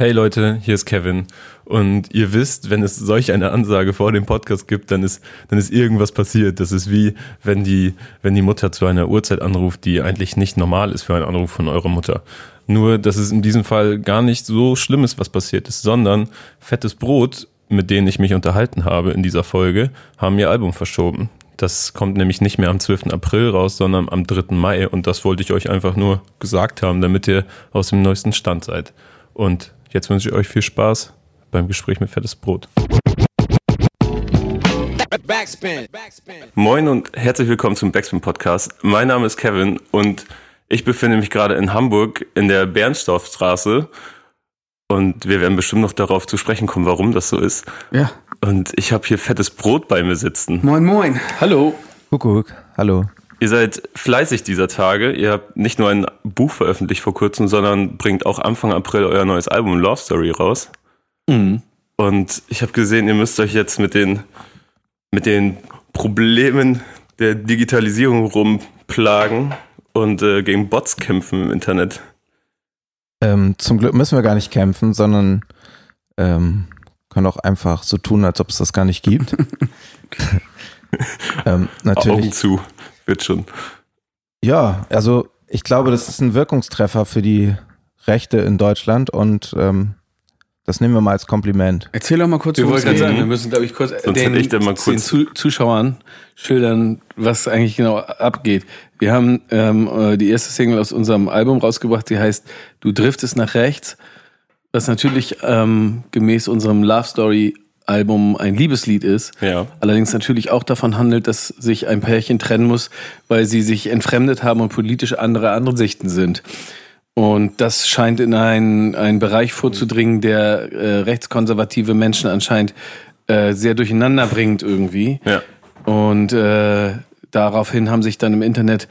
Hey Leute, hier ist Kevin. Und ihr wisst, wenn es solch eine Ansage vor dem Podcast gibt, dann ist, dann ist irgendwas passiert. Das ist wie, wenn die, wenn die Mutter zu einer Uhrzeit anruft, die eigentlich nicht normal ist für einen Anruf von eurer Mutter. Nur, dass es in diesem Fall gar nicht so schlimm ist, was passiert ist, sondern fettes Brot, mit denen ich mich unterhalten habe in dieser Folge, haben ihr Album verschoben. Das kommt nämlich nicht mehr am 12. April raus, sondern am 3. Mai. Und das wollte ich euch einfach nur gesagt haben, damit ihr aus dem neuesten Stand seid. Und Jetzt wünsche ich euch viel Spaß beim Gespräch mit Fettes Brot. Backspin. Moin und herzlich willkommen zum Backspin Podcast. Mein Name ist Kevin und ich befinde mich gerade in Hamburg in der Bernstorffstraße und wir werden bestimmt noch darauf zu sprechen kommen, warum das so ist. Ja. Und ich habe hier fettes Brot bei mir sitzen. Moin, moin. Hallo. Kuckuck. Hallo. Ihr seid fleißig dieser Tage. Ihr habt nicht nur ein Buch veröffentlicht vor kurzem, sondern bringt auch Anfang April euer neues Album Love Story raus. Mhm. Und ich habe gesehen, ihr müsst euch jetzt mit den, mit den Problemen der Digitalisierung rumplagen und äh, gegen Bots kämpfen im Internet. Ähm, zum Glück müssen wir gar nicht kämpfen, sondern ähm, können auch einfach so tun, als ob es das gar nicht gibt. ähm, natürlich. Augen zu wird schon. Ja, also ich glaube, das ist ein Wirkungstreffer für die Rechte in Deutschland und ähm, das nehmen wir mal als Kompliment. Erzähl doch mal kurz, wir wollten sagen, wir müssen, glaube ich, kurz, den, ich mal kurz den Zuschauern schildern, was eigentlich genau abgeht. Wir haben ähm, äh, die erste Single aus unserem Album rausgebracht, die heißt Du driftest nach rechts, was natürlich ähm, gemäß unserem Love Story Album ein Liebeslied ist. Ja. Allerdings natürlich auch davon handelt, dass sich ein Pärchen trennen muss, weil sie sich entfremdet haben und politisch andere Ansichten sind. Und das scheint in einen, einen Bereich vorzudringen, der äh, rechtskonservative Menschen anscheinend äh, sehr durcheinander bringt irgendwie. Ja. Und äh, daraufhin haben sich dann im Internet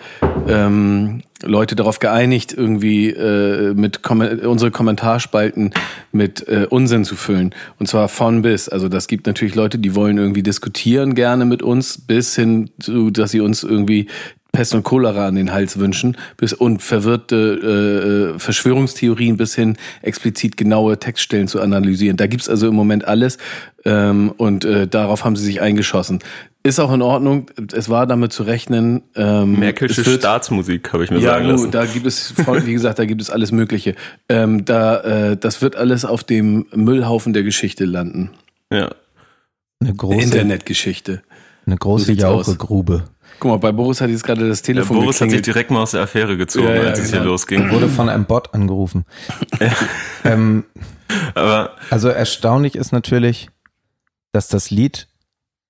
ähm, Leute darauf geeinigt, irgendwie äh, mit Kom unsere Kommentarspalten mit äh, Unsinn zu füllen. Und zwar von bis. Also das gibt natürlich Leute, die wollen irgendwie diskutieren gerne mit uns, bis hin zu, dass sie uns irgendwie Pest und Cholera an den Hals wünschen bis und verwirrte äh, Verschwörungstheorien bis hin explizit genaue Textstellen zu analysieren. Da gibt's also im Moment alles ähm, und äh, darauf haben sie sich eingeschossen. Ist auch in Ordnung. Es war damit zu rechnen. Ähm, Merkelsche wird, Staatsmusik, habe ich mir ja, sagen lassen. Ja, da gibt es, wie gesagt, da gibt es alles Mögliche. Ähm, da, äh, das wird alles auf dem Müllhaufen der Geschichte landen. Ja. Eine große Internetgeschichte. Eine große Jauchegrube. Guck mal, bei Boris hat jetzt gerade das Telefon ja, Boris geklingelt. hat sich direkt mal aus der Affäre gezogen, ja, ja, als es genau. hier losging. Wurde von einem Bot angerufen. ähm, Aber also erstaunlich ist natürlich, dass das Lied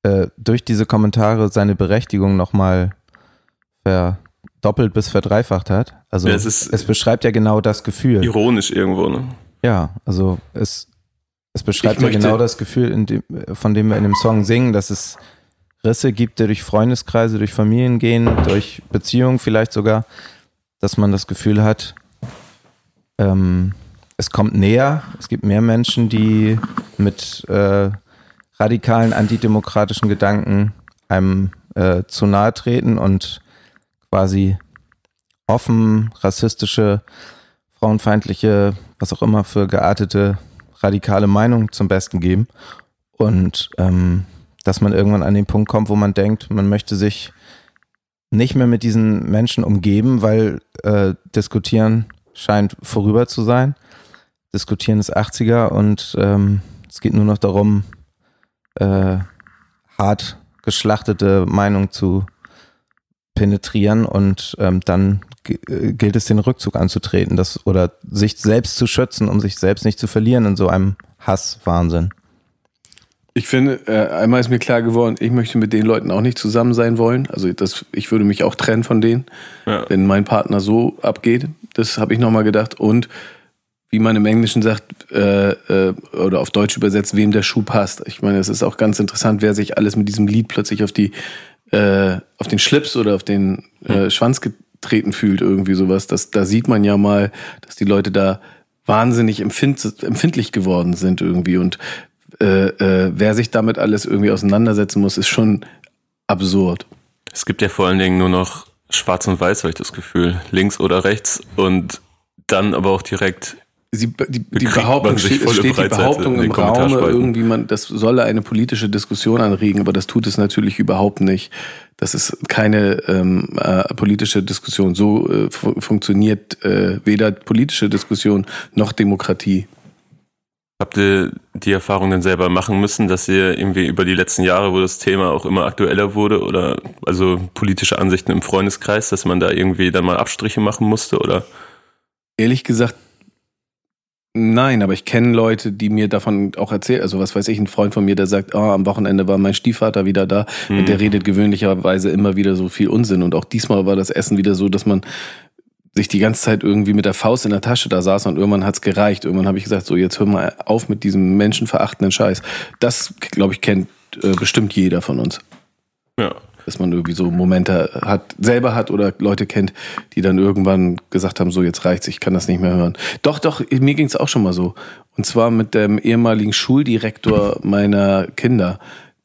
äh, durch diese Kommentare seine Berechtigung nochmal verdoppelt bis verdreifacht hat. Also ja, es, ist es beschreibt ja genau das Gefühl. Ironisch irgendwo, ne? Ja, also es, es beschreibt ja genau das Gefühl, dem, von dem wir in dem Song singen, dass es Risse gibt, die durch Freundeskreise, durch Familien gehen, durch Beziehungen vielleicht sogar, dass man das Gefühl hat, ähm, es kommt näher, es gibt mehr Menschen, die mit äh, radikalen antidemokratischen Gedanken einem äh, zu nahe treten und quasi offen rassistische, frauenfeindliche, was auch immer für geartete radikale Meinungen zum Besten geben. Und ähm, dass man irgendwann an den Punkt kommt, wo man denkt, man möchte sich nicht mehr mit diesen Menschen umgeben, weil äh, diskutieren scheint vorüber zu sein. Diskutieren ist 80er und ähm, es geht nur noch darum, äh, hart geschlachtete Meinung zu penetrieren und ähm, dann äh, gilt es, den Rückzug anzutreten das, oder sich selbst zu schützen, um sich selbst nicht zu verlieren in so einem Hasswahnsinn. Ich finde, äh, einmal ist mir klar geworden, ich möchte mit den Leuten auch nicht zusammen sein wollen. Also das, ich würde mich auch trennen von denen, ja. wenn mein Partner so abgeht. Das habe ich nochmal gedacht. Und wie man im Englischen sagt, äh, äh, oder auf Deutsch übersetzt, wem der Schuh passt. Ich meine, es ist auch ganz interessant, wer sich alles mit diesem Lied plötzlich auf die, äh, auf den Schlips oder auf den äh, Schwanz getreten fühlt, irgendwie sowas. Das, da sieht man ja mal, dass die Leute da wahnsinnig empfind, empfindlich geworden sind irgendwie. Und äh, äh, wer sich damit alles irgendwie auseinandersetzen muss, ist schon absurd. Es gibt ja vor allen Dingen nur noch Schwarz und Weiß, habe ich das Gefühl. Links oder rechts und dann aber auch direkt Sie, die, die Behauptung steht, die Behauptung im Raum, irgendwie man, das solle eine politische Diskussion anregen, aber das tut es natürlich überhaupt nicht. Das ist keine ähm, äh, politische Diskussion. So äh, funktioniert äh, weder politische Diskussion noch Demokratie. Habt ihr die Erfahrung denn selber machen müssen, dass ihr irgendwie über die letzten Jahre, wo das Thema auch immer aktueller wurde, oder also politische Ansichten im Freundeskreis, dass man da irgendwie dann mal Abstriche machen musste, oder? Ehrlich gesagt, Nein, aber ich kenne Leute, die mir davon auch erzählen. Also was weiß ich, ein Freund von mir, der sagt, oh, am Wochenende war mein Stiefvater wieder da mhm. und der redet gewöhnlicherweise immer wieder so viel Unsinn. Und auch diesmal war das Essen wieder so, dass man sich die ganze Zeit irgendwie mit der Faust in der Tasche da saß und irgendwann hat's gereicht. Irgendwann habe ich gesagt, so jetzt hör mal auf mit diesem menschenverachtenden Scheiß. Das, glaube ich, kennt äh, bestimmt jeder von uns. Ja dass man irgendwie so Momente hat, selber hat oder Leute kennt, die dann irgendwann gesagt haben, so jetzt reicht's, ich kann das nicht mehr hören. Doch, doch, mir ging's auch schon mal so. Und zwar mit dem ehemaligen Schuldirektor meiner Kinder.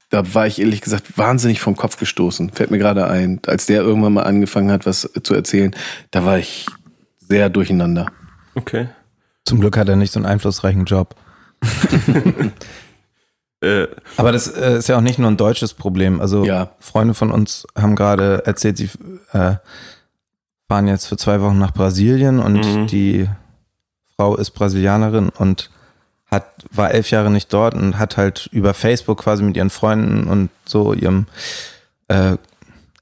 Da war ich ehrlich gesagt wahnsinnig vom Kopf gestoßen. Fällt mir gerade ein. Als der irgendwann mal angefangen hat, was zu erzählen, da war ich sehr durcheinander. Okay. Zum Glück hat er nicht so einen einflussreichen Job. Äh, Aber das äh, ist ja auch nicht nur ein deutsches Problem. Also ja. Freunde von uns haben gerade erzählt, sie äh, fahren jetzt für zwei Wochen nach Brasilien und mhm. die Frau ist Brasilianerin und hat, war elf Jahre nicht dort und hat halt über Facebook quasi mit ihren Freunden und so ihrem äh,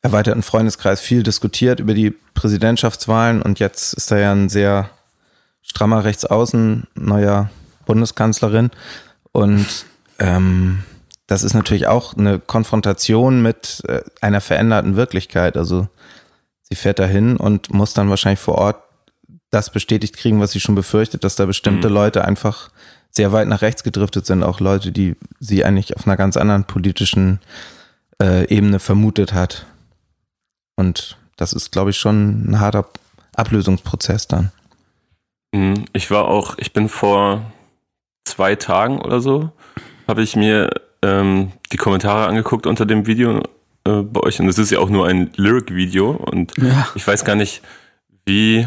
erweiterten Freundeskreis viel diskutiert über die Präsidentschaftswahlen und jetzt ist da ja ein sehr strammer Rechtsaußen, neuer Bundeskanzlerin und ähm, das ist natürlich auch eine Konfrontation mit äh, einer veränderten Wirklichkeit. Also sie fährt dahin und muss dann wahrscheinlich vor Ort das bestätigt kriegen, was sie schon befürchtet, dass da bestimmte mhm. Leute einfach sehr weit nach rechts gedriftet sind, auch Leute, die sie eigentlich auf einer ganz anderen politischen äh, Ebene vermutet hat. Und das ist, glaube ich, schon ein harter Ablösungsprozess dann. Mhm. Ich war auch, ich bin vor zwei Tagen oder so habe ich mir ähm, die Kommentare angeguckt unter dem Video äh, bei euch und es ist ja auch nur ein Lyric-Video und ja. ich weiß gar nicht, wie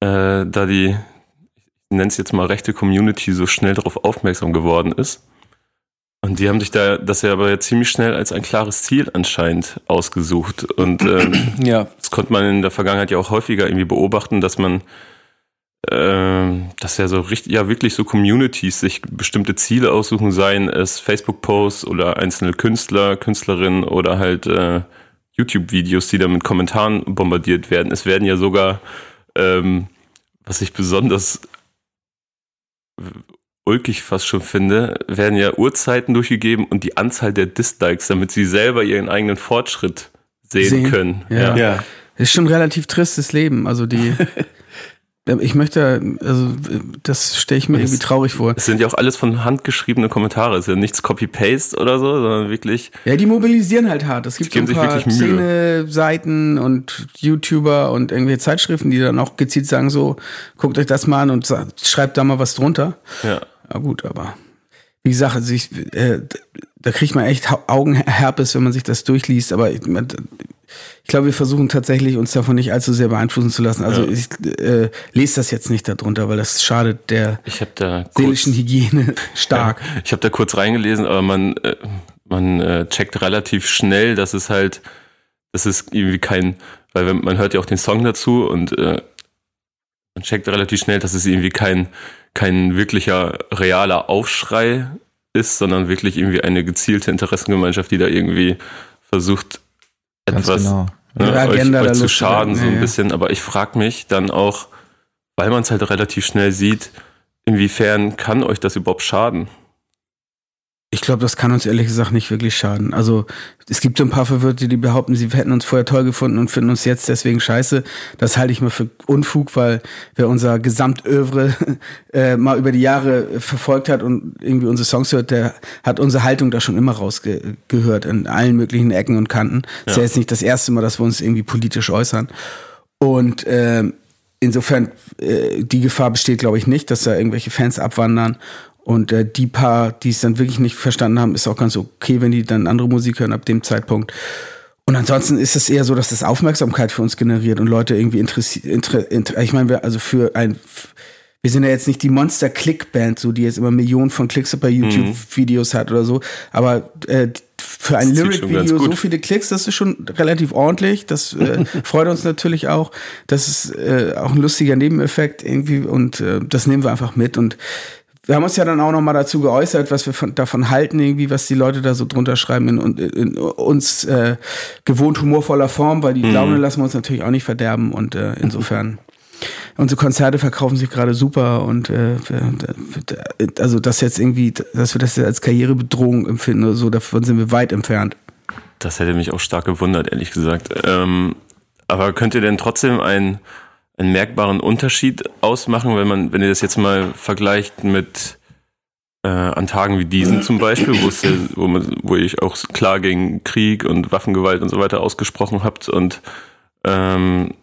äh, da die, ich nenne es jetzt mal rechte Community so schnell darauf aufmerksam geworden ist. Und die haben sich da das ja aber ziemlich schnell als ein klares Ziel anscheinend ausgesucht. Und ähm, ja. das konnte man in der Vergangenheit ja auch häufiger irgendwie beobachten, dass man dass ja so richtig, ja wirklich so Communities sich bestimmte Ziele aussuchen, seien es Facebook-Posts oder einzelne Künstler, Künstlerinnen oder halt äh, YouTube-Videos, die da mit Kommentaren bombardiert werden. Es werden ja sogar, ähm, was ich besonders ulkig fast schon finde, werden ja Uhrzeiten durchgegeben und die Anzahl der Dislikes, damit sie selber ihren eigenen Fortschritt sehen, sehen. können. Ja. ja. Ist schon ein relativ tristes Leben. Also die Ich möchte, also das stelle ich mir es, irgendwie traurig vor. Es sind ja auch alles von Hand geschriebene Kommentare. Es ist ja nichts Copy-Paste oder so, sondern wirklich. Ja, die mobilisieren halt hart. Es gibt so ein paar Szene-Seiten und YouTuber und irgendwelche Zeitschriften, die dann auch gezielt sagen so, guckt euch das mal an und schreibt da mal was drunter. Ja. Ja gut, aber wie gesagt, also ich, äh, da kriegt man echt Augenherpes, wenn man sich das durchliest, aber ich, ich glaube, wir versuchen tatsächlich uns davon nicht allzu sehr beeinflussen zu lassen. Also ja. ich äh, lese das jetzt nicht darunter, weil das schadet der da seelischen kurz, Hygiene stark. Ja, ich habe da kurz reingelesen, aber man, äh, man äh, checkt relativ schnell, dass es halt, das ist irgendwie kein, weil man hört ja auch den Song dazu und äh, man checkt relativ schnell, dass es irgendwie kein, kein wirklicher realer Aufschrei ist, sondern wirklich irgendwie eine gezielte Interessengemeinschaft, die da irgendwie versucht, etwas genau. ne, euch, euch zu schaden, so ein ja, bisschen. Aber ich frage mich dann auch, weil man es halt relativ schnell sieht, inwiefern kann euch das überhaupt schaden? Ich glaube, das kann uns ehrlich gesagt nicht wirklich schaden. Also es gibt so ein paar Verwirrte, die behaupten, sie hätten uns vorher toll gefunden und finden uns jetzt deswegen scheiße. Das halte ich mal für Unfug, weil wer unser Gesamtövre äh, mal über die Jahre verfolgt hat und irgendwie unsere Songs hört, der hat unsere Haltung da schon immer rausgehört in allen möglichen Ecken und Kanten. Ja. Ist ja jetzt nicht das erste Mal, dass wir uns irgendwie politisch äußern. Und äh, insofern äh, die Gefahr besteht, glaube ich, nicht, dass da irgendwelche Fans abwandern und äh, die paar, die es dann wirklich nicht verstanden haben, ist auch ganz okay, wenn die dann andere Musik hören ab dem Zeitpunkt. Und ansonsten ist es eher so, dass das Aufmerksamkeit für uns generiert und Leute irgendwie interessiert. Inter, inter, ich meine, also für ein, wir sind ja jetzt nicht die Monster-Click-Band, so die jetzt immer Millionen von Klicks bei YouTube-Videos mhm. hat oder so. Aber äh, für ein Lyric-Video so viele Klicks, das ist schon relativ ordentlich. Das äh, freut uns natürlich auch. Das ist äh, auch ein lustiger Nebeneffekt irgendwie und äh, das nehmen wir einfach mit. Und wir haben uns ja dann auch noch mal dazu geäußert, was wir von, davon halten, irgendwie, was die Leute da so drunter schreiben in, in, in uns äh, gewohnt humorvoller Form, weil die mhm. Laune lassen wir uns natürlich auch nicht verderben und äh, insofern unsere Konzerte verkaufen sich gerade super und äh, also das jetzt irgendwie, dass wir das als Karrierebedrohung empfinden oder so, davon sind wir weit entfernt. Das hätte mich auch stark gewundert, ehrlich gesagt. Ähm, aber könnt ihr denn trotzdem einen, einen merkbaren Unterschied ausmachen, wenn man, wenn ihr das jetzt mal vergleicht mit äh, an Tagen wie diesen zum Beispiel, wo, man, wo ihr auch klar gegen Krieg und Waffengewalt und so weiter ausgesprochen habt und ähm,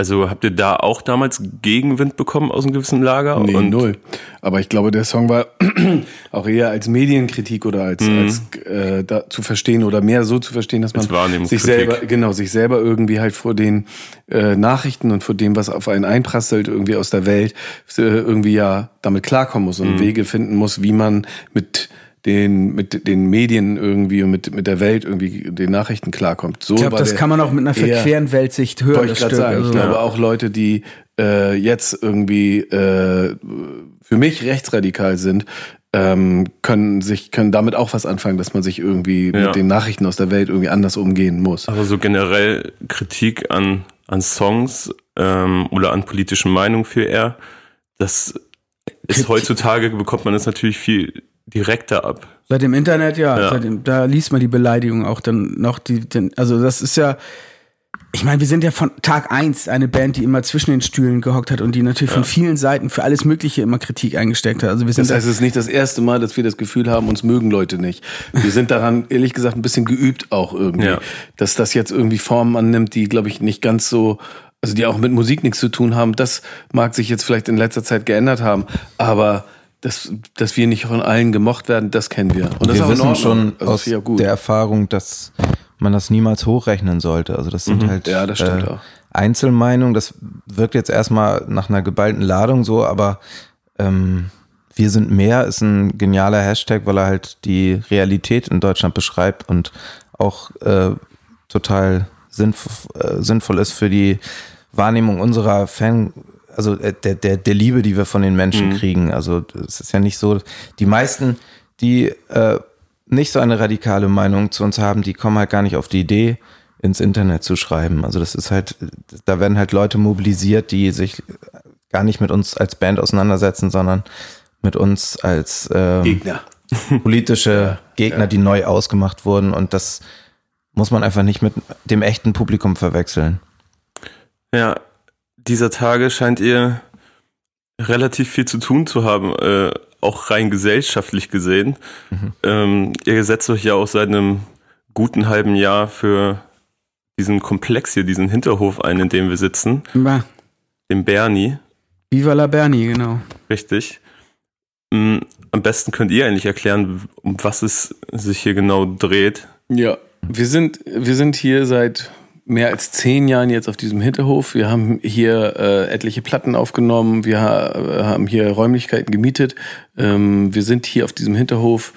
also habt ihr da auch damals Gegenwind bekommen aus einem gewissen Lager? Nee, und null. Aber ich glaube, der Song war auch eher als Medienkritik oder als, mhm. als äh, da zu verstehen oder mehr so zu verstehen, dass man sich selber, genau, sich selber irgendwie halt vor den äh, Nachrichten und vor dem, was auf einen einprasselt, irgendwie aus der Welt, äh, irgendwie ja damit klarkommen muss und mhm. Wege finden muss, wie man mit den, mit den Medien irgendwie und mit, mit der Welt irgendwie den Nachrichten klarkommt. So ich glaube, das kann man auch mit einer verqueren Weltsicht hören. Wollte ich gerade sagen. Also, ich glaube auch Leute, die äh, jetzt irgendwie äh, für mich rechtsradikal sind, ähm, können sich können damit auch was anfangen, dass man sich irgendwie ja. mit den Nachrichten aus der Welt irgendwie anders umgehen muss. Aber so generell Kritik an an Songs ähm, oder an politischen Meinungen viel eher, das ist heutzutage bekommt man das natürlich viel direkter ab. Seit dem Internet, ja. ja. Dem, da liest man die Beleidigung auch dann noch. Die, den, also das ist ja, ich meine, wir sind ja von Tag eins eine Band, die immer zwischen den Stühlen gehockt hat und die natürlich ja. von vielen Seiten für alles Mögliche immer Kritik eingesteckt hat. Also wir sind das heißt, es ist nicht das erste Mal, dass wir das Gefühl haben, uns mögen Leute nicht. Wir sind daran, ehrlich gesagt, ein bisschen geübt auch irgendwie. Ja. Dass das jetzt irgendwie Formen annimmt, die, glaube ich, nicht ganz so also die auch mit Musik nichts zu tun haben, das mag sich jetzt vielleicht in letzter Zeit geändert haben, aber dass, dass wir nicht von allen gemocht werden, das kennen wir. Und das wir wissen schon also aus ja der Erfahrung, dass man das niemals hochrechnen sollte. Also das sind mhm. halt ja, das äh, Einzelmeinungen. Das wirkt jetzt erstmal nach einer geballten Ladung so, aber ähm, wir sind mehr ist ein genialer Hashtag, weil er halt die Realität in Deutschland beschreibt und auch äh, total sinnvoll, äh, sinnvoll ist für die Wahrnehmung unserer Fan also äh, der, der, der Liebe, die wir von den Menschen mhm. kriegen. Also es ist ja nicht so, die meisten, die äh, nicht so eine radikale Meinung zu uns haben, die kommen halt gar nicht auf die Idee, ins Internet zu schreiben. Also das ist halt, da werden halt Leute mobilisiert, die sich gar nicht mit uns als Band auseinandersetzen, sondern mit uns als ähm, Gegner. politische Gegner, ja. die neu ausgemacht wurden. Und das muss man einfach nicht mit dem echten Publikum verwechseln. Ja, dieser Tage scheint ihr relativ viel zu tun zu haben, äh, auch rein gesellschaftlich gesehen. Mhm. Ähm, ihr setzt euch ja auch seit einem guten halben Jahr für diesen Komplex hier, diesen Hinterhof ein, in dem wir sitzen. Ja. Dem Bernie. Viva la Bernie, genau. Richtig. Mhm. Am besten könnt ihr eigentlich erklären, um was es sich hier genau dreht. Ja, wir sind, wir sind hier seit mehr als zehn Jahren jetzt auf diesem Hinterhof. Wir haben hier äh, etliche Platten aufgenommen. Wir ha äh, haben hier Räumlichkeiten gemietet. Ähm, wir sind hier auf diesem Hinterhof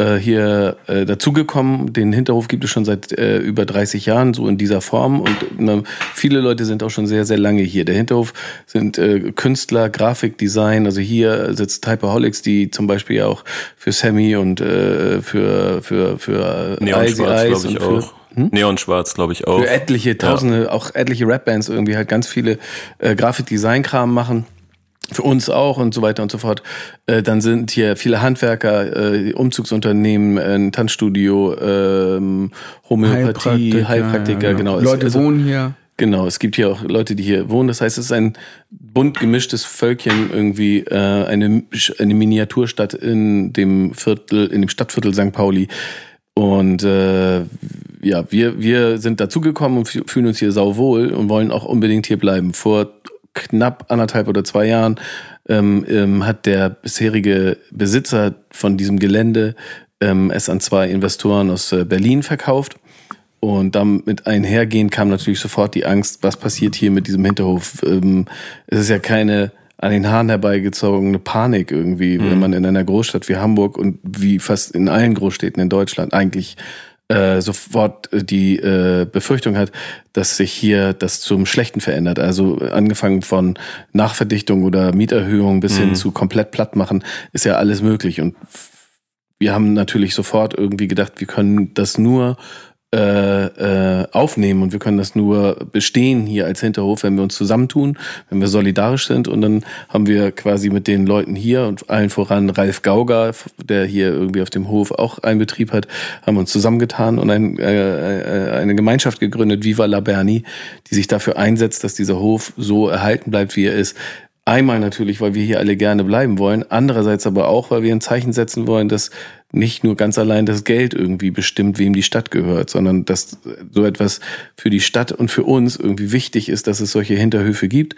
äh, hier äh, dazugekommen. Den Hinterhof gibt es schon seit äh, über 30 Jahren, so in dieser Form. Und äh, viele Leute sind auch schon sehr, sehr lange hier. Der Hinterhof sind äh, Künstler, Grafikdesign. Also hier sitzt Typeholics, die zum Beispiel auch für Sammy und äh, für, für, für Neon Icy Eyes und für, auch. Hm? Neonschwarz, glaube ich auch. Für etliche, tausende, ja. auch etliche Rapbands irgendwie halt ganz viele äh, Grafikdesign-Kram machen. Für uns auch und so weiter und so fort. Äh, dann sind hier viele Handwerker, äh, Umzugsunternehmen, äh, ein Tanzstudio, ähm, Homöopathie, Heilpraktiker, Heilpraktiker ja, ja. genau. Leute also, wohnen hier. Genau, es gibt hier auch Leute, die hier wohnen. Das heißt, es ist ein bunt gemischtes Völkchen irgendwie, äh, eine, eine Miniaturstadt in dem Viertel, in dem Stadtviertel St. Pauli. Und äh, ja, wir, wir sind dazugekommen und fühlen uns hier sauwohl und wollen auch unbedingt hier bleiben. Vor knapp anderthalb oder zwei Jahren ähm, ähm, hat der bisherige Besitzer von diesem Gelände ähm, es an zwei Investoren aus äh, Berlin verkauft. Und damit einhergehend kam natürlich sofort die Angst, was passiert hier mit diesem Hinterhof. Ähm, es ist ja keine an den Haaren herbeigezogene Panik irgendwie, mhm. wenn man in einer Großstadt wie Hamburg und wie fast in allen Großstädten in Deutschland eigentlich äh, sofort äh, die äh, Befürchtung hat, dass sich hier das zum Schlechten verändert. Also angefangen von Nachverdichtung oder Mieterhöhung bis mhm. hin zu komplett platt machen, ist ja alles möglich. Und wir haben natürlich sofort irgendwie gedacht, wir können das nur äh, äh, aufnehmen und wir können das nur bestehen hier als Hinterhof, wenn wir uns zusammentun, wenn wir solidarisch sind und dann haben wir quasi mit den Leuten hier und allen voran Ralf Gauger, der hier irgendwie auf dem Hof auch einen Betrieb hat, haben uns zusammengetan und ein, äh, äh eine Gemeinschaft gegründet, Viva la Berni, die sich dafür einsetzt, dass dieser Hof so erhalten bleibt, wie er ist. Einmal natürlich, weil wir hier alle gerne bleiben wollen, andererseits aber auch, weil wir ein Zeichen setzen wollen, dass nicht nur ganz allein das Geld irgendwie bestimmt, wem die Stadt gehört, sondern dass so etwas für die Stadt und für uns irgendwie wichtig ist, dass es solche Hinterhöfe gibt.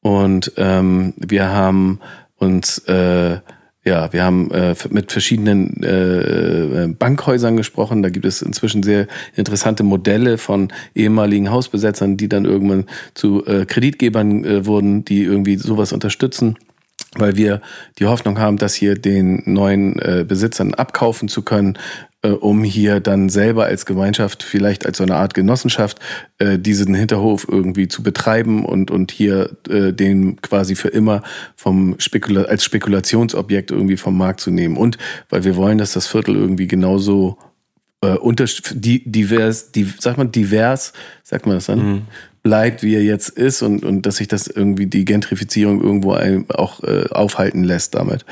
Und ähm, wir haben uns äh, ja, wir haben äh, mit verschiedenen äh, Bankhäusern gesprochen. Da gibt es inzwischen sehr interessante Modelle von ehemaligen Hausbesetzern, die dann irgendwann zu äh, Kreditgebern äh, wurden, die irgendwie sowas unterstützen weil wir die Hoffnung haben, das hier den neuen äh, Besitzern abkaufen zu können, äh, um hier dann selber als Gemeinschaft, vielleicht als so eine Art Genossenschaft, äh, diesen Hinterhof irgendwie zu betreiben und, und hier äh, den quasi für immer vom Spekula als Spekulationsobjekt irgendwie vom Markt zu nehmen. Und weil wir wollen, dass das Viertel irgendwie genauso äh, unter, die, divers, die, sagt man divers, sagt man das dann? Mhm bleibt, wie er jetzt ist und, und dass sich das irgendwie die Gentrifizierung irgendwo auch äh, aufhalten lässt damit.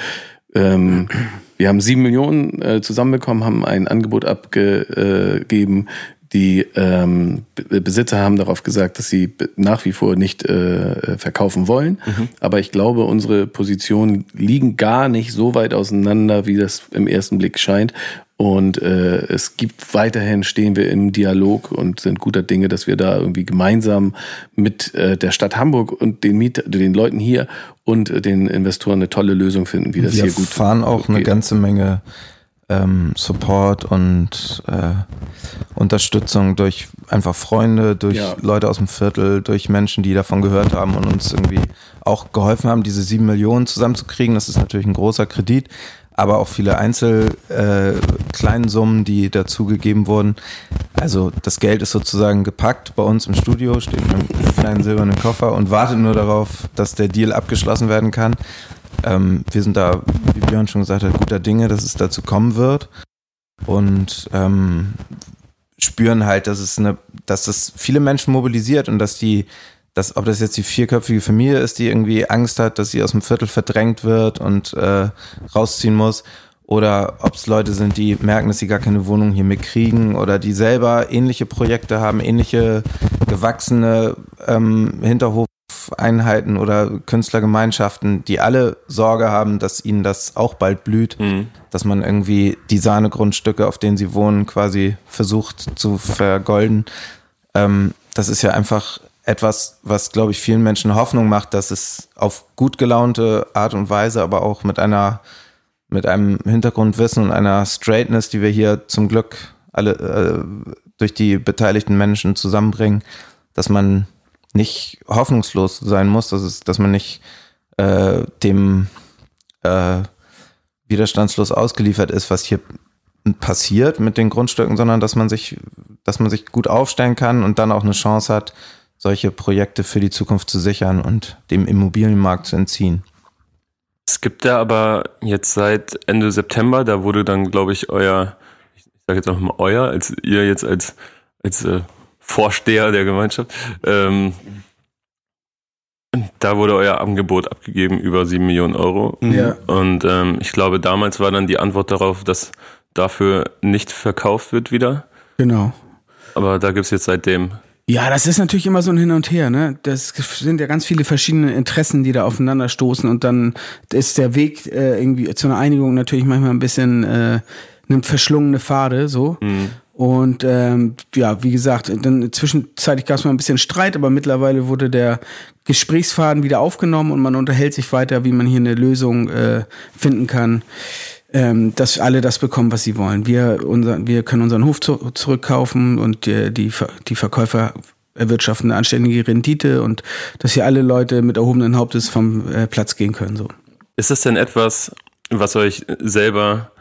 Ähm, wir haben sieben Millionen äh, zusammenbekommen, haben ein Angebot abgegeben. Die ähm, Besitzer haben darauf gesagt, dass sie nach wie vor nicht äh, verkaufen wollen. Mhm. Aber ich glaube, unsere Positionen liegen gar nicht so weit auseinander, wie das im ersten Blick scheint. Und äh, es gibt weiterhin, stehen wir im Dialog und sind guter Dinge, dass wir da irgendwie gemeinsam mit äh, der Stadt Hamburg und den, Miet den Leuten hier und äh, den Investoren eine tolle Lösung finden, wie das wir hier gut Wir fahren auch geht. eine ganze Menge ähm, Support und äh, Unterstützung durch einfach Freunde, durch ja. Leute aus dem Viertel, durch Menschen, die davon gehört haben und uns irgendwie auch geholfen haben, diese sieben Millionen zusammenzukriegen. Das ist natürlich ein großer Kredit aber auch viele Einzel äh, kleinen Summen, die dazugegeben wurden. Also das Geld ist sozusagen gepackt bei uns im Studio, steht in einem kleinen silbernen Koffer und wartet nur darauf, dass der Deal abgeschlossen werden kann. Ähm, wir sind da, wie Björn schon gesagt hat, guter Dinge, dass es dazu kommen wird. Und ähm, spüren halt, dass es eine, dass das viele Menschen mobilisiert und dass die dass, ob das jetzt die vierköpfige Familie ist, die irgendwie Angst hat, dass sie aus dem Viertel verdrängt wird und äh, rausziehen muss, oder ob es Leute sind, die merken, dass sie gar keine Wohnung hier mehr kriegen oder die selber ähnliche Projekte haben, ähnliche gewachsene ähm, Hinterhofeinheiten oder Künstlergemeinschaften, die alle Sorge haben, dass ihnen das auch bald blüht, mhm. dass man irgendwie die Sahnegrundstücke, auf denen sie wohnen, quasi versucht zu vergolden. Ähm, das ist ja einfach etwas, was, glaube ich, vielen Menschen Hoffnung macht, dass es auf gut gelaunte Art und Weise, aber auch mit einer, mit einem Hintergrundwissen und einer Straightness, die wir hier zum Glück alle äh, durch die beteiligten Menschen zusammenbringen, dass man nicht hoffnungslos sein muss, dass, es, dass man nicht äh, dem äh, widerstandslos ausgeliefert ist, was hier passiert mit den Grundstücken, sondern dass man sich, dass man sich gut aufstellen kann und dann auch eine Chance hat, solche Projekte für die Zukunft zu sichern und dem Immobilienmarkt zu entziehen. Es gibt ja aber jetzt seit Ende September, da wurde dann, glaube ich, euer, ich sage jetzt auch mal euer, als ihr jetzt als, als äh, Vorsteher der Gemeinschaft, ähm, da wurde euer Angebot abgegeben über sieben Millionen Euro. Ja. Und ähm, ich glaube, damals war dann die Antwort darauf, dass dafür nicht verkauft wird wieder. Genau. Aber da gibt es jetzt seitdem ja, das ist natürlich immer so ein Hin und Her, ne? Das sind ja ganz viele verschiedene Interessen, die da aufeinander stoßen und dann ist der Weg äh, irgendwie zu einer Einigung natürlich manchmal ein bisschen äh, nimmt verschlungene Pfade, so. Mhm. Und ähm, ja, wie gesagt, dann zwischenzeitlich gab es mal ein bisschen Streit, aber mittlerweile wurde der Gesprächsfaden wieder aufgenommen und man unterhält sich weiter, wie man hier eine Lösung äh, finden kann ähm, dass alle das bekommen, was sie wollen. Wir, unser, wir können unseren Hof zu, zurückkaufen und die, die, die Verkäufer erwirtschaften eine anständige Rendite und dass hier alle Leute mit erhobenen Hauptes vom äh, Platz gehen können. So. Ist das denn etwas, was euch selber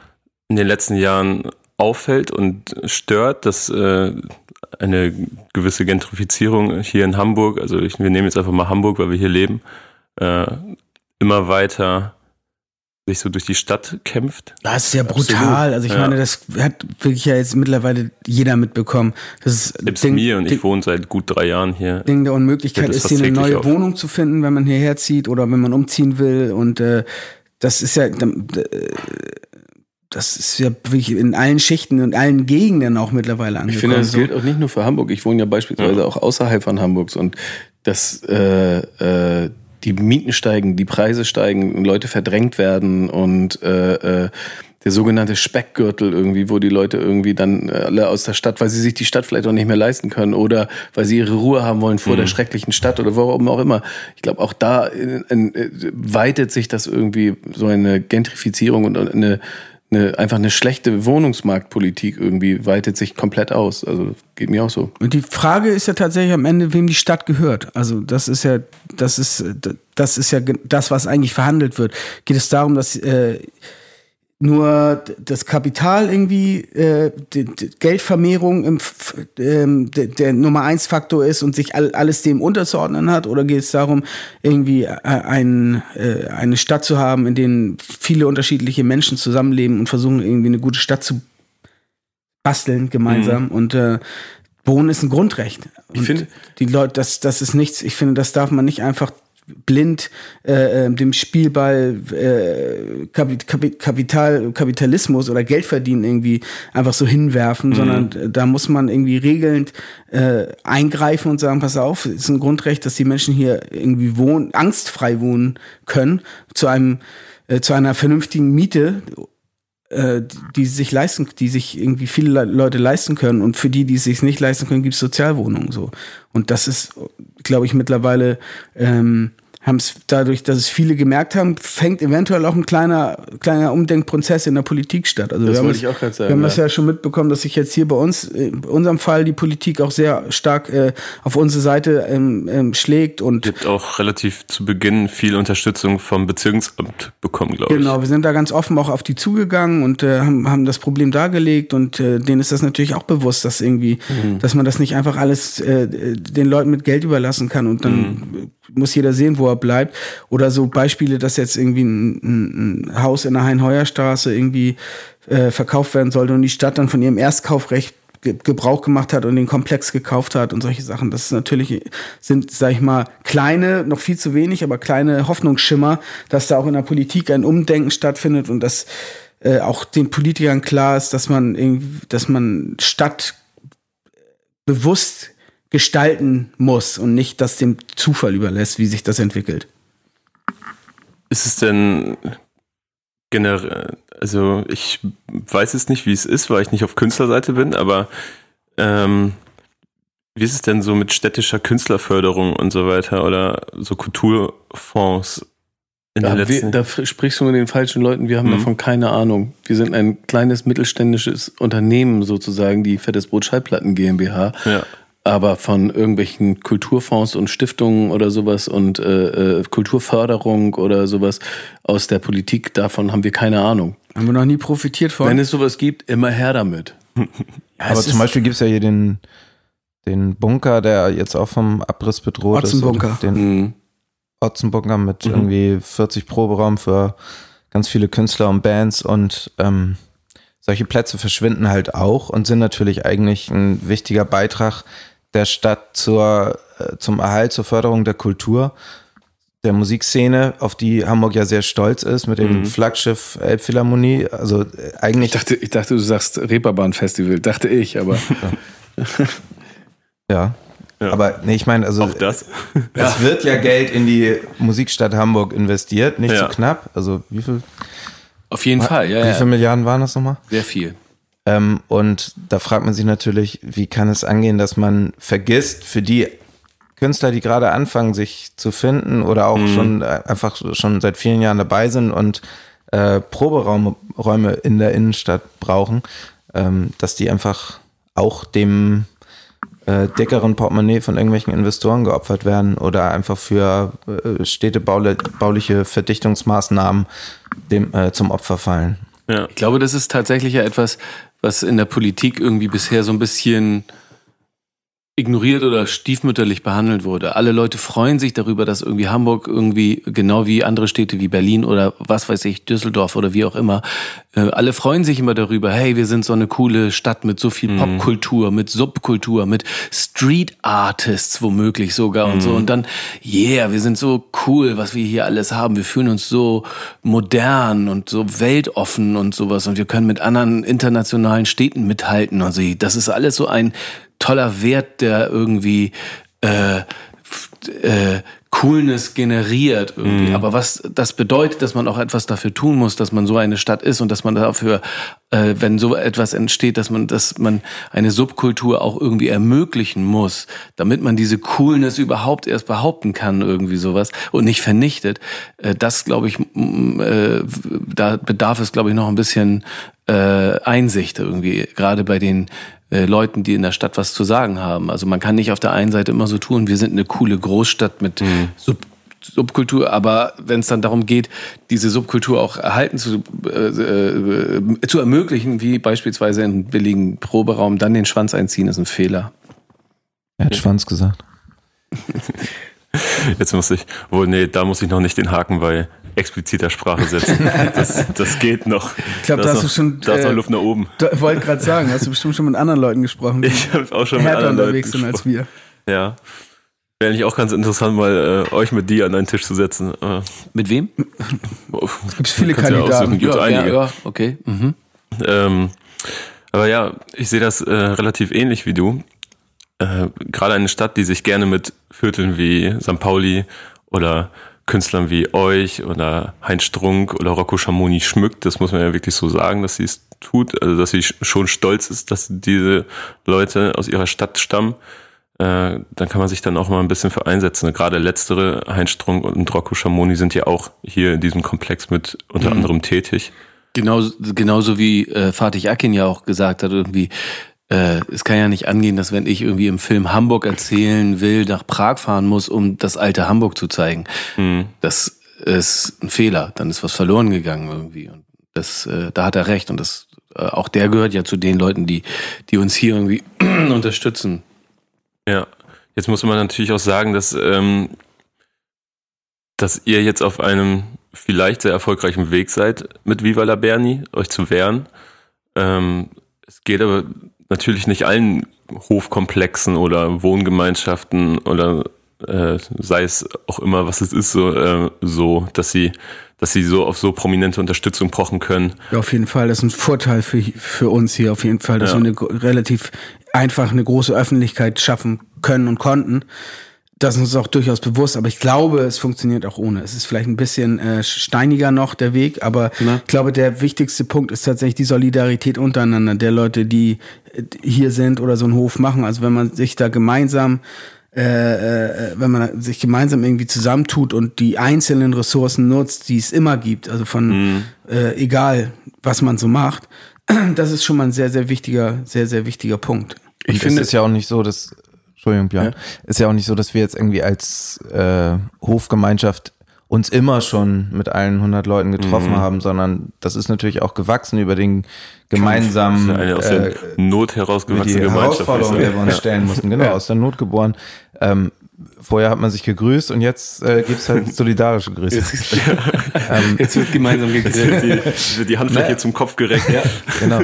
in den letzten Jahren auffällt und stört, dass äh, eine gewisse Gentrifizierung hier in Hamburg, also ich, wir nehmen jetzt einfach mal Hamburg, weil wir hier leben, äh, immer weiter sich so durch die Stadt kämpft. Das ist ja brutal. Absolut. Also ich ja. meine, das hat wirklich ja jetzt mittlerweile jeder mitbekommen. Das ist Selbst Ding, mir und ich Ding, wohne seit gut drei Jahren hier. Ding der Unmöglichkeit ist, hier eine neue auf. Wohnung zu finden, wenn man hierher zieht oder wenn man umziehen will. Und äh, das ist ja, äh, das ist ja wirklich in allen Schichten und allen Gegenden auch mittlerweile angekommen. Ich finde, das gilt auch nicht nur für Hamburg. Ich wohne ja beispielsweise ja. auch außerhalb von Hamburgs und das äh, äh, die Mieten steigen, die Preise steigen, Leute verdrängt werden und äh, äh, der sogenannte Speckgürtel irgendwie, wo die Leute irgendwie dann alle aus der Stadt, weil sie sich die Stadt vielleicht auch nicht mehr leisten können oder weil sie ihre Ruhe haben wollen vor mhm. der schrecklichen Stadt oder warum auch immer. Ich glaube, auch da in, in, weitet sich das irgendwie so eine Gentrifizierung und eine eine, einfach eine schlechte Wohnungsmarktpolitik irgendwie weitet sich komplett aus. Also geht mir auch so. Und die Frage ist ja tatsächlich am Ende, wem die Stadt gehört. Also das ist ja, das ist, das ist ja das, was eigentlich verhandelt wird. Geht es darum, dass äh, nur das Kapital irgendwie, äh, die, die Geldvermehrung im, ähm, der, der Nummer eins Faktor ist und sich all, alles dem unterzuordnen hat? Oder geht es darum, irgendwie äh, ein, äh, eine Stadt zu haben, in denen viele unterschiedliche Menschen zusammenleben und versuchen, irgendwie eine gute Stadt zu basteln gemeinsam? Mhm. Und äh, Wohnen ist ein Grundrecht. Und ich finde, die Leute, das, das ist nichts, ich finde, das darf man nicht einfach blind äh, ähm, dem Spielball äh, Kapital, Kapitalismus oder Geldverdienen irgendwie einfach so hinwerfen, mhm. sondern da muss man irgendwie regelnd äh, eingreifen und sagen, pass auf, es ist ein Grundrecht, dass die Menschen hier irgendwie wohnen, angstfrei wohnen können, zu einem äh, zu einer vernünftigen Miete äh, die sich leisten, die sich irgendwie viele Leute leisten können und für die, die es sich nicht leisten können, gibt es Sozialwohnungen so. Und das ist, glaube ich, mittlerweile ähm, haben es dadurch, dass es viele gemerkt haben, fängt eventuell auch ein kleiner, kleiner Umdenkprozess in der Politik statt. Also das wir haben, es, sagen, wir haben ja. das ja schon mitbekommen, dass sich jetzt hier bei uns, in unserem Fall, die Politik auch sehr stark äh, auf unsere Seite ähm, ähm, schlägt und. Habt auch relativ zu Beginn viel Unterstützung vom Bezirksamt bekommen, glaube ich. Genau, wir sind da ganz offen auch auf die zugegangen und äh, haben, haben das Problem dargelegt und äh, denen ist das natürlich auch bewusst, dass irgendwie, mhm. dass man das nicht einfach alles äh, den Leuten mit Geld überlassen kann und dann mhm muss jeder sehen, wo er bleibt. Oder so Beispiele, dass jetzt irgendwie ein, ein Haus in der Hein-Heuer-Straße irgendwie äh, verkauft werden sollte und die Stadt dann von ihrem Erstkaufrecht Gebrauch gemacht hat und den Komplex gekauft hat und solche Sachen. Das ist natürlich, sind, sag ich mal, kleine, noch viel zu wenig, aber kleine Hoffnungsschimmer, dass da auch in der Politik ein Umdenken stattfindet und dass äh, auch den Politikern klar ist, dass man irgendwie, dass man Stadt bewusst gestalten muss und nicht das dem Zufall überlässt, wie sich das entwickelt. Ist es denn generell, also ich weiß es nicht, wie es ist, weil ich nicht auf Künstlerseite bin, aber ähm, wie ist es denn so mit städtischer Künstlerförderung und so weiter oder so Kulturfonds? In da, wir, da sprichst du mit den falschen Leuten, wir haben mhm. davon keine Ahnung. Wir sind ein kleines mittelständisches Unternehmen sozusagen, die Fettes Brot Schallplatten GmbH. Ja. Aber von irgendwelchen Kulturfonds und Stiftungen oder sowas und äh, äh, Kulturförderung oder sowas aus der Politik, davon haben wir keine Ahnung. Haben wir noch nie profitiert von. Wenn es sowas gibt, immer her damit. ja, Aber zum Beispiel gibt es ja hier den, den Bunker, der jetzt auch vom Abriss bedroht Otzenbunker. ist. Den mhm. Otzenbunker mit mhm. irgendwie 40 Proberaum für ganz viele Künstler und Bands und ähm, solche Plätze verschwinden halt auch und sind natürlich eigentlich ein wichtiger Beitrag der Stadt zur, äh, zum Erhalt, zur Förderung der Kultur, der Musikszene, auf die Hamburg ja sehr stolz ist, mit dem mhm. Flaggschiff Elbphilharmonie. Also äh, eigentlich. Ich dachte, ich dachte, du sagst Reeperbahn-Festival, dachte ich, aber. ja. ja. Aber nee, ich meine, also Auch das? es wird ja Geld in die Musikstadt Hamburg investiert, nicht ja. so knapp. Also wie viel? Auf jeden Fall, ja. Wie viele Milliarden waren das nochmal? Sehr viel. Ähm, und da fragt man sich natürlich, wie kann es angehen, dass man vergisst, für die Künstler, die gerade anfangen, sich zu finden oder auch mhm. schon äh, einfach schon seit vielen Jahren dabei sind und äh, Proberäume in der Innenstadt brauchen, ähm, dass die einfach auch dem äh, dickeren Portemonnaie von irgendwelchen Investoren geopfert werden oder einfach für äh, städtebauliche Verdichtungsmaßnahmen dem, äh, zum Opfer fallen. Ja. Ich glaube, das ist tatsächlich ja etwas, was in der Politik irgendwie bisher so ein bisschen ignoriert oder stiefmütterlich behandelt wurde. Alle Leute freuen sich darüber, dass irgendwie Hamburg irgendwie, genau wie andere Städte wie Berlin oder was weiß ich, Düsseldorf oder wie auch immer, äh, alle freuen sich immer darüber, hey, wir sind so eine coole Stadt mit so viel mhm. Popkultur, mit Subkultur, mit Street Artists womöglich sogar mhm. und so. Mhm. Und dann, yeah, wir sind so cool, was wir hier alles haben. Wir fühlen uns so modern und so weltoffen und sowas. Und wir können mit anderen internationalen Städten mithalten und so. Das ist alles so ein toller Wert, der irgendwie äh, äh, Coolness generiert irgendwie. Mm. Aber was das bedeutet, dass man auch etwas dafür tun muss, dass man so eine Stadt ist und dass man dafür, äh, wenn so etwas entsteht, dass man, dass man eine Subkultur auch irgendwie ermöglichen muss, damit man diese Coolness überhaupt erst behaupten kann, irgendwie sowas und nicht vernichtet. Äh, das glaube ich, äh, da bedarf es, glaube ich, noch ein bisschen äh, Einsicht irgendwie, gerade bei den äh, Leuten, die in der Stadt was zu sagen haben. Also man kann nicht auf der einen Seite immer so tun, wir sind eine coole Großstadt mit mhm. Sub Subkultur, aber wenn es dann darum geht, diese Subkultur auch erhalten zu, äh, äh, zu ermöglichen, wie beispielsweise in billigen Proberaum, dann den Schwanz einziehen, ist ein Fehler. Er hat Schwanz gesagt. Jetzt muss ich, wohl, nee, da muss ich noch nicht den Haken bei expliziter Sprache setzen. Das, das geht noch. Ich glaube, da hast du schon. Da ist noch äh, Luft nach oben. Ich wollte gerade sagen, hast du bestimmt schon mit anderen Leuten gesprochen. Ich habe auch schon mit anderen unterwegs Leuten sind als wir. Ja. Wäre eigentlich auch ganz interessant, mal äh, euch mit dir an einen Tisch zu setzen. Äh, mit wem? Es gibt viele Kandidaten. Ja, ja, einige. ja, okay. Mhm. Ähm, aber ja, ich sehe das äh, relativ ähnlich wie du. Äh, Gerade eine Stadt, die sich gerne mit Vierteln wie St. Pauli oder Künstlern wie euch oder Heinz Strunk oder Rocco Schamoni schmückt. Das muss man ja wirklich so sagen, dass sie es tut. Also, dass sie schon stolz ist, dass diese Leute aus ihrer Stadt stammen. Äh, dann kann man sich dann auch mal ein bisschen für einsetzen. Gerade letztere, Heinz Strunk und Rocco Schamoni sind ja auch hier in diesem Komplex mit unter mhm. anderem tätig. Genauso, genauso wie äh, Fatih Akin ja auch gesagt hat, irgendwie, äh, es kann ja nicht angehen, dass wenn ich irgendwie im Film Hamburg erzählen will, nach Prag fahren muss, um das alte Hamburg zu zeigen. Mhm. Das ist ein Fehler. Dann ist was verloren gegangen irgendwie. Und das, äh, da hat er recht. Und das, äh, auch der gehört ja zu den Leuten, die, die uns hier irgendwie unterstützen. Ja. Jetzt muss man natürlich auch sagen, dass, ähm, dass ihr jetzt auf einem vielleicht sehr erfolgreichen Weg seid mit Viva la Berni, euch zu wehren. Ähm, es geht aber natürlich nicht allen Hofkomplexen oder Wohngemeinschaften oder äh, sei es auch immer, was es ist, so, äh, so, dass sie, dass sie so auf so prominente Unterstützung pochen können. Ja, auf jeden Fall. Das ist ein Vorteil für, für uns hier auf jeden Fall, dass ja. wir eine relativ einfach eine große Öffentlichkeit schaffen können und konnten. Das ist uns auch durchaus bewusst, aber ich glaube, es funktioniert auch ohne. Es ist vielleicht ein bisschen äh, steiniger noch der Weg, aber Na? ich glaube, der wichtigste Punkt ist tatsächlich die Solidarität untereinander der Leute, die hier sind oder so einen Hof machen. Also wenn man sich da gemeinsam äh, äh, wenn man sich gemeinsam irgendwie zusammentut und die einzelnen Ressourcen nutzt, die es immer gibt, also von mhm. äh, egal was man so macht, das ist schon mal ein sehr, sehr wichtiger, sehr, sehr wichtiger Punkt. Und ich finde es ja auch nicht so, dass Entschuldigung, Björn. Ja. Ist ja auch nicht so, dass wir jetzt irgendwie als äh, Hofgemeinschaft uns immer schon mit allen 100 Leuten getroffen mhm. haben, sondern das ist natürlich auch gewachsen über den gemeinsamen eine aus der äh, Not herausgewachsene die Herausforderung, der wir uns stellen mussten, genau, ja. aus der Not geboren. Ähm, vorher hat man sich gegrüßt und jetzt äh, gibt es halt solidarische Grüße. Jetzt, ähm, jetzt wird gemeinsam gegrillt. Jetzt wird die, die Handfläche zum Kopf gereckt. Ja. Genau.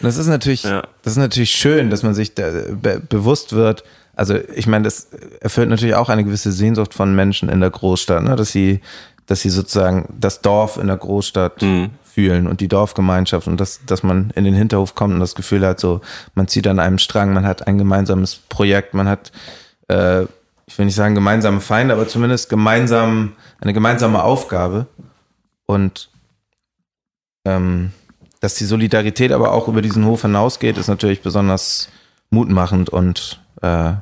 das ist natürlich, ja. das ist natürlich schön, dass man sich da be bewusst wird, also ich meine, das erfüllt natürlich auch eine gewisse Sehnsucht von Menschen in der Großstadt, ne? dass sie, dass sie sozusagen das Dorf in der Großstadt mhm. fühlen und die Dorfgemeinschaft und dass, dass man in den Hinterhof kommt und das Gefühl hat, so, man zieht an einem Strang, man hat ein gemeinsames Projekt, man hat, äh, ich will nicht sagen gemeinsame Feinde, aber zumindest gemeinsam, eine gemeinsame Aufgabe und ähm, dass die Solidarität aber auch über diesen Hof hinausgeht, ist natürlich besonders mutmachend und äh,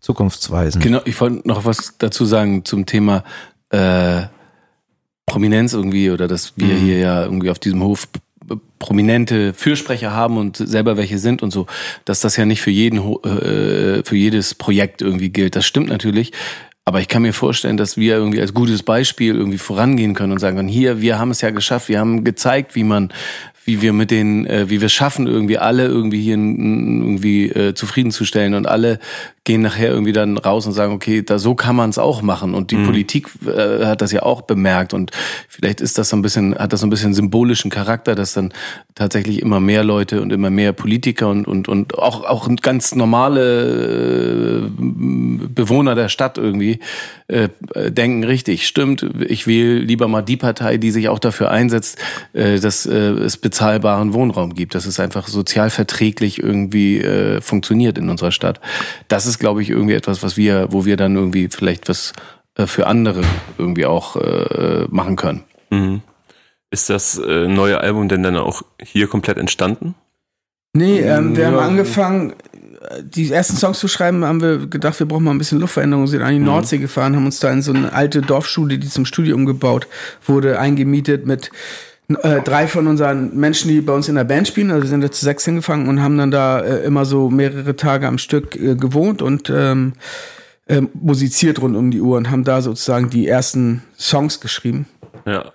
zukunftsweisend. Genau, ich wollte noch was dazu sagen zum Thema äh, Prominenz irgendwie oder dass wir mhm. hier ja irgendwie auf diesem Hof prominente Fürsprecher haben und selber welche sind und so, dass das ja nicht für jeden, äh, für jedes Projekt irgendwie gilt. Das stimmt natürlich. Aber ich kann mir vorstellen, dass wir irgendwie als gutes Beispiel irgendwie vorangehen können und sagen können, hier, wir haben es ja geschafft, wir haben gezeigt, wie man wie wir mit den, äh, wie wir schaffen, irgendwie alle irgendwie hier irgendwie äh, zufriedenzustellen und alle gehen nachher irgendwie dann raus und sagen, okay, da so kann man es auch machen. Und die mhm. Politik äh, hat das ja auch bemerkt und vielleicht ist das so ein bisschen, hat das so ein bisschen symbolischen Charakter, dass dann tatsächlich immer mehr Leute und immer mehr Politiker und und und auch auch ganz normale äh, Bewohner der Stadt irgendwie äh, denken, richtig, stimmt, ich wähle lieber mal die Partei, die sich auch dafür einsetzt, äh, dass äh, es bezahlbaren Wohnraum gibt, dass es einfach sozial verträglich irgendwie äh, funktioniert in unserer Stadt. Das ist ist, glaube ich, irgendwie etwas, was wir, wo wir dann irgendwie vielleicht was äh, für andere irgendwie auch äh, machen können. Mhm. Ist das äh, neue Album denn dann auch hier komplett entstanden? Nee, ähm, wir ja. haben angefangen, die ersten Songs zu schreiben, haben wir gedacht, wir brauchen mal ein bisschen Luftveränderung. sind an die mhm. Nordsee gefahren, haben uns da in so eine alte Dorfschule, die zum Studio umgebaut wurde, eingemietet mit äh, drei von unseren Menschen, die bei uns in der Band spielen, also sind wir zu sechs hingefangen und haben dann da äh, immer so mehrere Tage am Stück äh, gewohnt und ähm, äh, musiziert rund um die Uhr und haben da sozusagen die ersten Songs geschrieben. Ja.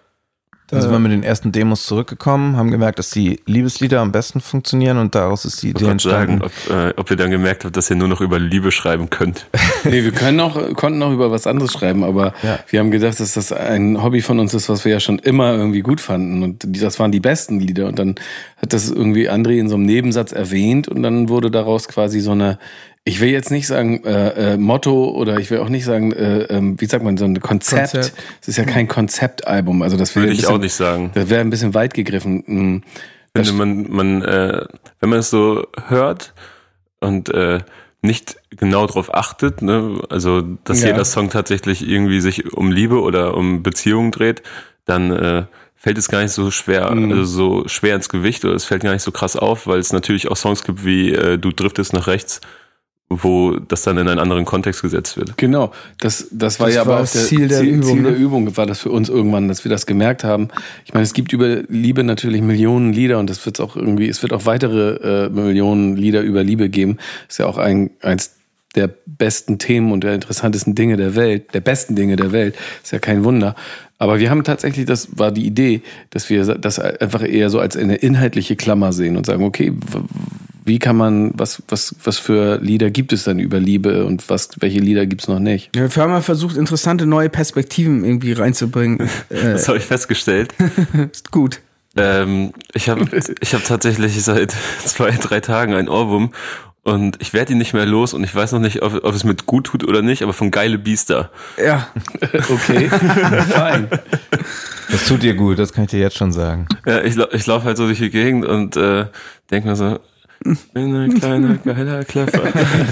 Dann sind wir mit den ersten Demos zurückgekommen, haben gemerkt, dass die Liebeslieder am besten funktionieren und daraus ist die Idee entstanden. Sagen, ob, äh, ob ihr dann gemerkt habt, dass ihr nur noch über Liebe schreiben könnt. nee, wir können auch, konnten auch über was anderes schreiben, aber ja. wir haben gedacht, dass das ein Hobby von uns ist, was wir ja schon immer irgendwie gut fanden und das waren die besten Lieder und dann hat das irgendwie André in so einem Nebensatz erwähnt und dann wurde daraus quasi so eine ich will jetzt nicht sagen äh, äh, Motto oder ich will auch nicht sagen, äh, äh, wie sagt man, so ein Konzept. Konzept. Es ist ja kein Konzeptalbum. Also das würde ich bisschen, auch nicht sagen. Das wäre ein bisschen weit gegriffen. Hm. Wenn man, man äh, wenn man es so hört und äh, nicht genau darauf achtet, ne, also dass ja. jeder Song tatsächlich irgendwie sich um Liebe oder um Beziehungen dreht, dann äh, fällt es gar nicht so schwer, mhm. also so schwer ins Gewicht oder es fällt gar nicht so krass auf, weil es natürlich auch Songs gibt wie äh, Du driftest nach rechts wo das dann in einen anderen Kontext gesetzt wird. Genau, das, das war das ja war aber auch das Ziel, der, Ziel, Übung, Ziel der ne? Übung, war das für uns irgendwann, dass wir das gemerkt haben. Ich meine, es gibt über Liebe natürlich Millionen Lieder und es wird auch irgendwie, es wird auch weitere äh, Millionen Lieder über Liebe geben. Ist ja auch ein, eins der besten Themen und der interessantesten Dinge der Welt, der besten Dinge der Welt. Ist ja kein Wunder. Aber wir haben tatsächlich, das war die Idee, dass wir das einfach eher so als eine inhaltliche Klammer sehen und sagen, okay, wie kann man, was, was, was für Lieder gibt es denn über Liebe und was, welche Lieder gibt es noch nicht? Ja, wir haben mal versucht, interessante neue Perspektiven irgendwie reinzubringen. das habe ich festgestellt. Ist gut. Ähm, ich habe ich hab tatsächlich seit zwei, drei Tagen ein Ohrwurm und ich werde ihn nicht mehr los und ich weiß noch nicht, ob, ob es mit gut tut oder nicht, aber von geile Biester. Ja. okay. Fein. Das tut dir gut, das kann ich dir jetzt schon sagen. Ja, ich, ich laufe halt so durch die Gegend und äh, denke mir so, ich bin ein kleiner, geiler Kleffer.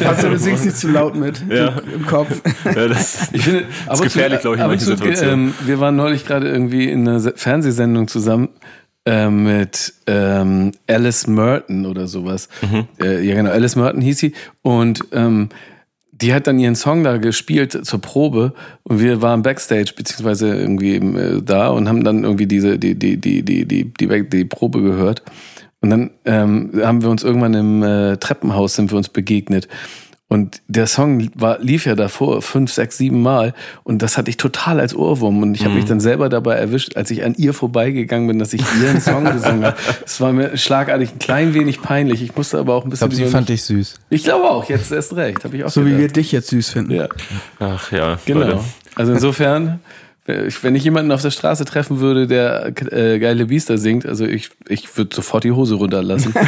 Also du singst nicht zu laut mit ja. im Kopf. Ja, das, ich finde, das ist gefährlich, glaube ich, in manchen Situationen. Ähm, wir waren neulich gerade irgendwie in einer Fernsehsendung zusammen äh, mit ähm, Alice Merton oder sowas. Mhm. Äh, ja, genau, Alice Merton hieß sie. Und ähm, die hat dann ihren Song da gespielt zur Probe und wir waren backstage beziehungsweise irgendwie eben, äh, da und haben dann irgendwie diese die die die die die die, die Probe gehört und dann ähm, haben wir uns irgendwann im äh, Treppenhaus sind wir uns begegnet. Und der Song war, lief ja davor fünf, sechs, sieben Mal und das hatte ich total als Ohrwurm und ich habe mhm. mich dann selber dabei erwischt, als ich an ihr vorbeigegangen bin, dass ich ihren Song gesungen habe. Es war mir schlagartig ein klein wenig peinlich. Ich musste aber auch ein bisschen. Ich glaube, sie fand dich süß. Ich glaube auch. Jetzt erst recht. Habe ich auch. So gedacht. wie wir dich jetzt süß finden. Ja. Ach ja. Genau. Leute. Also insofern wenn ich jemanden auf der Straße treffen würde, der äh, geile Biester singt, also ich, ich würde sofort die Hose runterlassen.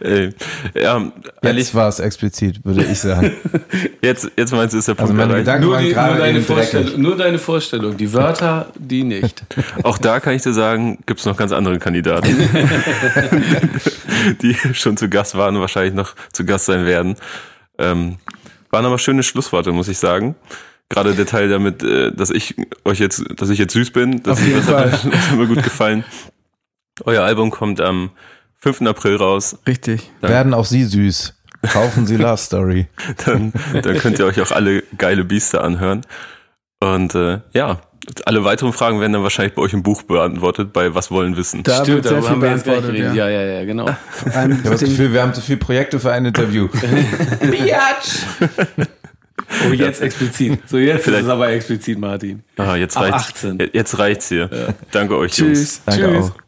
Ey, ja, jetzt war es explizit, würde ich sagen. Jetzt, jetzt meinst du, ist der Punkt also meine Gedanken nur, die, nur, deine Vorstellung, nur deine Vorstellung, die Wörter, die nicht. Auch da kann ich dir sagen, gibt es noch ganz andere Kandidaten, die schon zu Gast waren und wahrscheinlich noch zu Gast sein werden. Ähm, waren aber schöne Schlussworte, muss ich sagen gerade der Teil damit, äh, dass ich euch jetzt, dass ich jetzt süß bin, das, das hat, das hat mir gut gefallen. Euer Album kommt am 5. April raus. Richtig. Dann Werden auch Sie süß. Kaufen Sie Love Story. dann, dann könnt ihr euch auch alle geile Biester anhören. Und äh, ja, Alle weiteren Fragen werden dann wahrscheinlich bei euch im Buch beantwortet, bei Was wollen wissen. Da Stimmt, darüber haben wir jetzt gleich geredet. Ja. ja, ja, ja, genau. ich habe das Gefühl, wir haben zu viele Projekte für ein Interview. Biatch! Oh, jetzt explizit. So, jetzt Vielleicht. ist es aber explizit, Martin. Aha, jetzt reicht's. 18. Jetzt reicht's hier. Ja. Danke euch, Tschüss. Jungs. Danke Tschüss. auch.